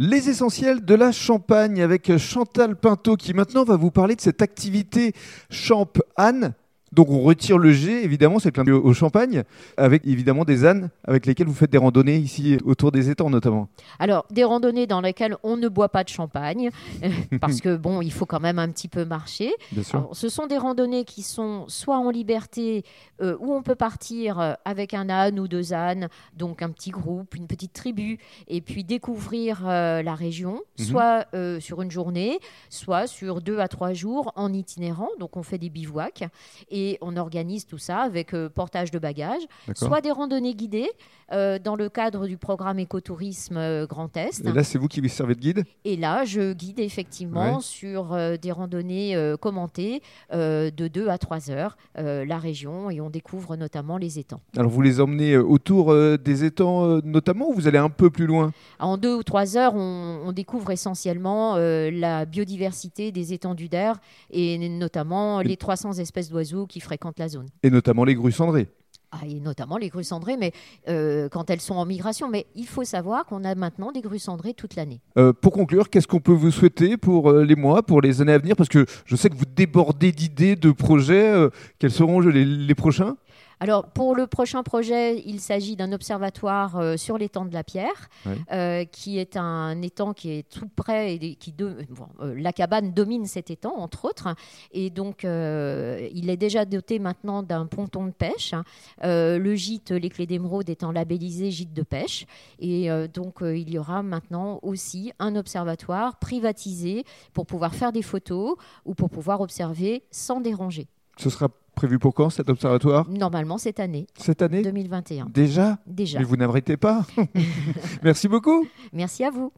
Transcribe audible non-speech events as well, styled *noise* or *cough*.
Les essentiels de la Champagne avec Chantal Pinto qui maintenant va vous parler de cette activité Champ Anne donc on retire le G, évidemment, c'est clin au champagne, avec évidemment des ânes avec lesquels vous faites des randonnées ici autour des étangs notamment. Alors des randonnées dans lesquelles on ne boit pas de champagne, *laughs* parce que bon, il faut quand même un petit peu marcher. ce sont des randonnées qui sont soit en liberté, euh, où on peut partir euh, avec un âne ou deux ânes, donc un petit groupe, une petite tribu, et puis découvrir euh, la région, mhm. soit sur une journée, soit sur deux à trois jours en itinérant. Donc on fait des bivouacs. Et et on organise tout ça avec euh, portage de bagages, soit des randonnées guidées euh, dans le cadre du programme écotourisme euh, Grand Est. Et là, c'est vous qui vous servez de guide? Et là, je guide effectivement sur des randonnées commentées de 2 à 3 heures la région et on découvre notamment les étangs. Alors, vous les emmenez autour des étangs notamment ou vous allez un peu plus loin? En 2 ou 3 heures, on, on découvre essentiellement la biodiversité des étendues d'air et notamment les 300 espèces d'oiseaux qui fréquentent la zone. Et notamment les grues cendrées. Ah, et notamment les grues cendrées, mais euh, quand elles sont en migration. Mais il faut savoir qu'on a maintenant des grues cendrées toute l'année. Euh, pour conclure, qu'est-ce qu'on peut vous souhaiter pour euh, les mois, pour les années à venir? Parce que je sais que vous débordez d'idées, de projets. quels seront les prochains? Alors, pour le prochain projet, il s'agit d'un observatoire euh, sur l'étang de la Pierre, euh, qui est un étang qui est tout près et qui euh, la cabane domine cet étang, entre autres, et donc il est déjà doté maintenant d'un ponton de pêche. le gîte Les Clés d'Émeraude étant labellisé gîte de pêche, et donc il y aura maintenant aussi un observatoire privatisé pour pouvoir faire des photos ou pour pouvoir observer sans déranger. Ce sera prévu pour quand cet observatoire Normalement cette année. Cette année 2021. Déjà? Déjà. Mais vous n'arrêtez pas. *laughs* Merci beaucoup. Merci à vous.